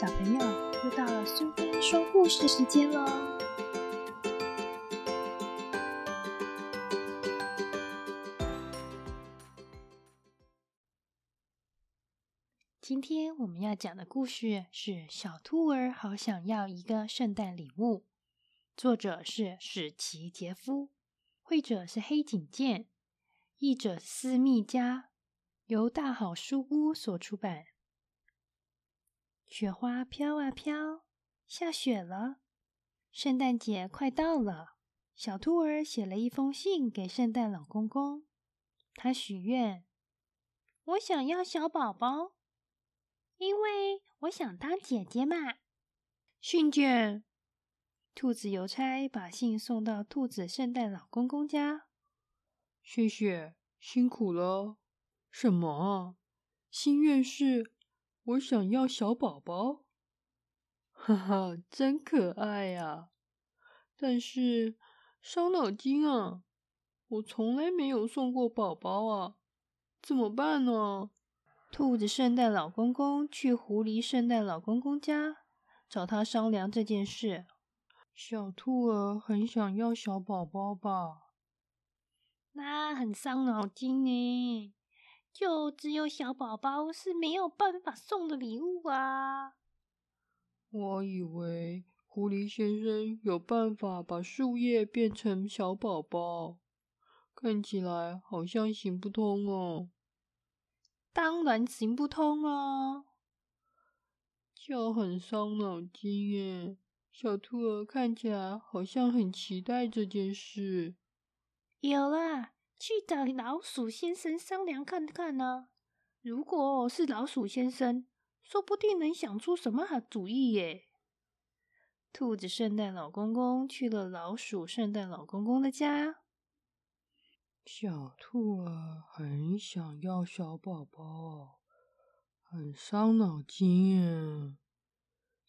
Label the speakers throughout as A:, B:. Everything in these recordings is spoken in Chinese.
A: 小朋友，又到了苏菲说故事时间喽！今天我们要讲的故事是《小兔儿好想要一个圣诞礼物》，作者是史奇杰夫，绘者是黑井健，译者斯密加，由大好书屋所出版。雪花飘啊飘，下雪了。圣诞节快到了，小兔儿写了一封信给圣诞老公公。他许愿：“我想要小宝宝，因为我想当姐姐嘛。”信件，兔子邮差把信送到兔子圣诞老公公家。
B: 谢谢，辛苦了。什么？心愿是？我想要小宝宝，哈哈，真可爱呀！但是伤脑筋啊，我从来没有送过宝宝啊，怎么办呢？
A: 兔子圣诞老公公去狐狸圣诞老公公家找他商量这件事。
B: 小兔儿很想要小宝宝吧？
A: 那很伤脑筋呢。就只有小宝宝是没有办法送的礼物啊！
B: 我以为狐狸先生有办法把树叶变成小宝宝，看起来好像行不通哦。
A: 当然行不通啊！
B: 就很伤脑筋耶。小兔儿看起来好像很期待这件事。
A: 有了。去找老鼠先生商量看看呢。如果是老鼠先生，说不定能想出什么好主意耶。兔子圣诞老公公去了老鼠圣诞老公公的家。
B: 小兔儿很想要小宝宝，很伤脑筋耶。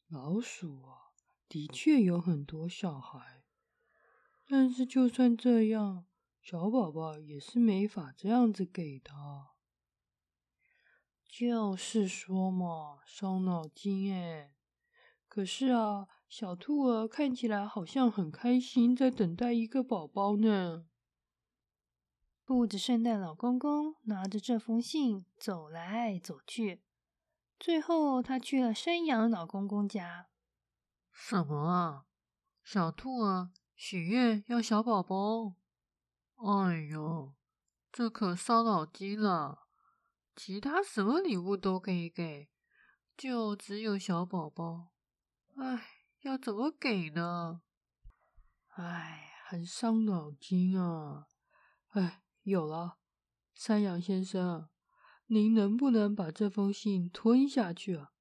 B: 老鼠啊，的确有很多小孩，但是就算这样。小宝宝也是没法这样子给的，就是说嘛，伤脑筋哎。可是啊，小兔儿看起来好像很开心，在等待一个宝宝呢。
A: 兔子圣诞老公公拿着这封信走来走去，最后他去了山羊老公公家。
B: 什么啊？小兔儿许愿要小宝宝。哎呦，这可伤脑筋了。其他什么礼物都可以给，就只有小宝宝。哎，要怎么给呢？哎，很伤脑筋啊。哎，有了，山羊先生，您能不能把这封信吞下去啊？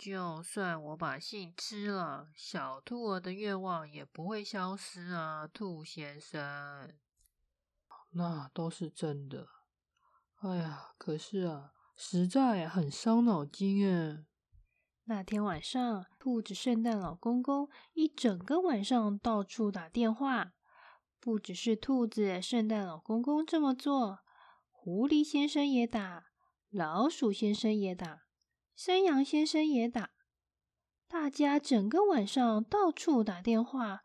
C: 就算我把信吃了，小兔儿的愿望也不会消失啊，兔先生。
B: 那都是真的。哎呀，可是啊，实在很伤脑筋哎。
A: 那天晚上，兔子圣诞老公公一整个晚上到处打电话，不只是兔子圣诞老公公这么做，狐狸先生也打，老鼠先生也打。山羊先生也打，大家整个晚上到处打电话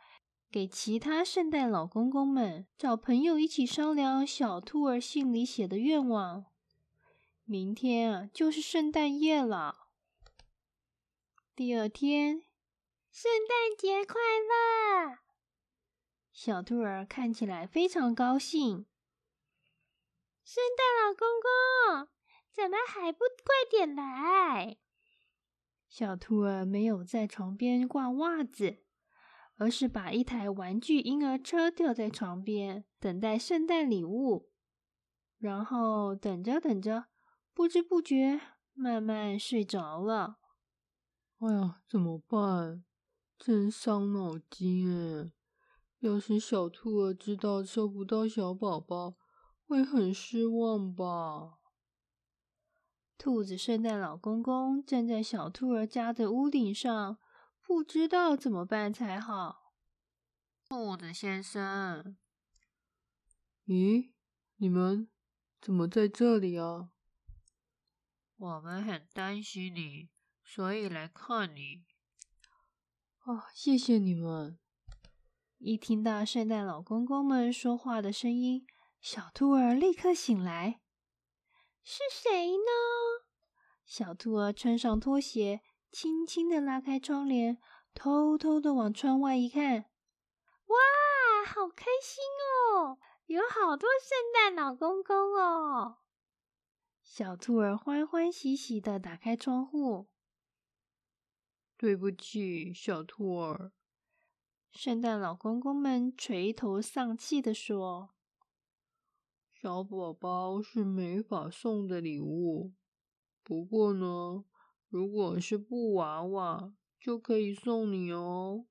A: 给其他圣诞老公公们，找朋友一起商量小兔儿信里写的愿望。明天啊，就是圣诞夜了。第二天，圣诞节快乐！小兔儿看起来非常高兴。圣诞老公公。怎么还不快点来？小兔儿没有在床边挂袜子，而是把一台玩具婴儿车吊在床边，等待圣诞礼物。然后等着等着，不知不觉慢慢睡着了。
B: 哎呀，怎么办？真伤脑筋哎！要是小兔儿知道收不到小宝宝，会很失望吧？
A: 兔子圣诞老公公站在小兔儿家的屋顶上，不知道怎么办才好。
C: 兔子先生，
B: 咦，你们怎么在这里啊？
C: 我们很担心你，所以来看你。
B: 哦，谢谢你们！
A: 一听到圣诞老公公们说话的声音，小兔儿立刻醒来。是谁呢？小兔儿穿上拖鞋，轻轻的拉开窗帘，偷偷的往窗外一看。哇，好开心哦！有好多圣诞老公公哦！小兔儿欢欢喜喜的打开窗户。
B: 对不起，小兔儿。
A: 圣诞老公公们垂头丧气的说：“
B: 小宝宝是没法送的礼物。不过呢，如果是布娃娃，就可以送你哦。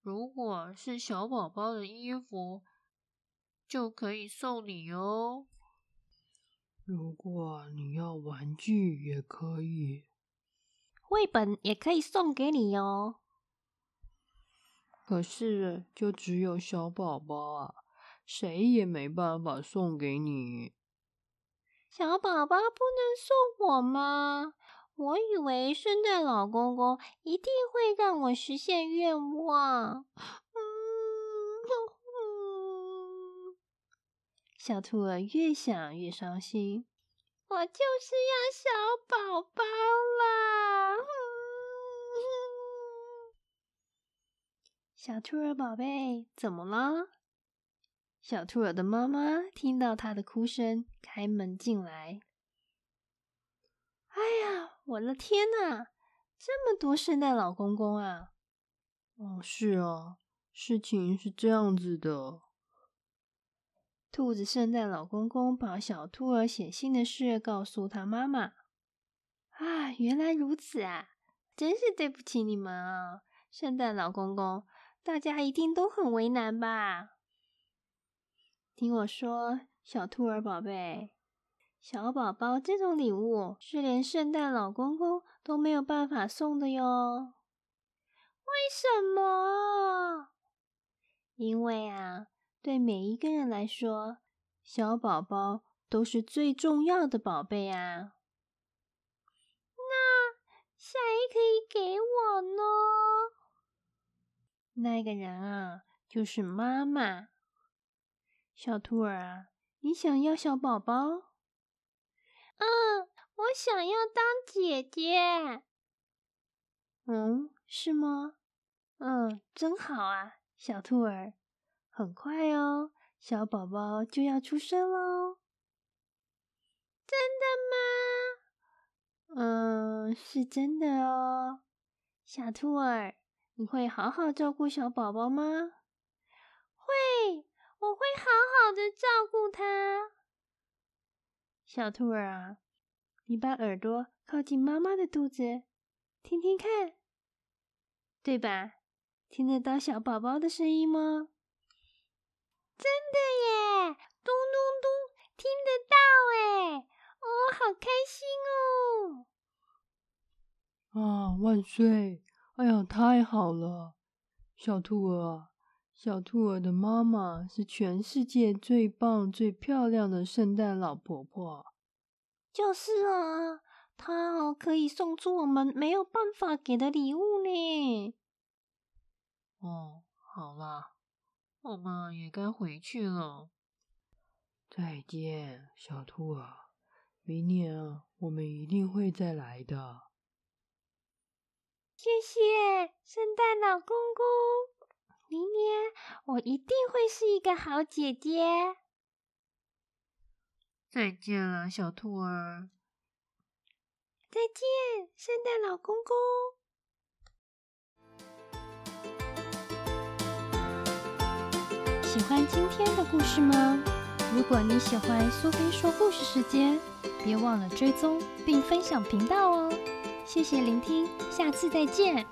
C: 如果是小宝宝的衣服。”就可以送你哦。
B: 如果你要玩具也可以，
A: 绘本也可以送给你哦。
B: 可是就只有小宝宝啊，谁也没办法送给你。
A: 小宝宝不能送我吗？我以为圣诞老公公一定会让我实现愿望。小兔儿越想越伤心，我就是要小宝宝啦！小兔儿宝贝，怎么了？小兔儿的妈妈听到他的哭声，开门进来。哎呀，我的天哪！这么多圣诞老公公啊！
B: 哦，是啊，事情是这样子的。
A: 兔子圣诞老公公把小兔儿写信的事告诉他妈妈。啊，原来如此啊！真是对不起你们啊，圣诞老公公，大家一定都很为难吧？听我说，小兔儿宝贝，小宝宝这种礼物是连圣诞老公公都没有办法送的哟。为什么？因为啊。对每一个人来说，小宝宝都是最重要的宝贝啊。那谁可以给我呢？那个人啊，就是妈妈。小兔儿啊，你想要小宝宝？嗯，我想要当姐姐。嗯，是吗？嗯，真好啊，小兔儿。很快哦，小宝宝就要出生喽！真的吗？嗯，是真的哦。小兔儿，你会好好照顾小宝宝吗？会，我会好好的照顾它。小兔儿啊，你把耳朵靠近妈妈的肚子，听听看，对吧？听得到小宝宝的声音吗？真的耶，咚咚咚，听得到哎，哦，好开心
B: 哦！啊，万岁！哎呀，太好了！小兔儿，小兔儿的妈妈是全世界最棒、最漂亮的圣诞老婆婆。
A: 就是啊，她哦可以送出我们没有办法给的礼物呢。
C: 哦，好啦。我们也该回去了。
B: 再见，小兔儿。明年啊，我们一定会再来的。
A: 谢谢，圣诞老公公。我一定会是一个好姐姐。
C: 再见了，小兔儿。
A: 再见，圣诞老公公。喜欢今天的故事吗？如果你喜欢苏菲说故事时间，别忘了追踪并分享频道哦！谢谢聆听，下次再见。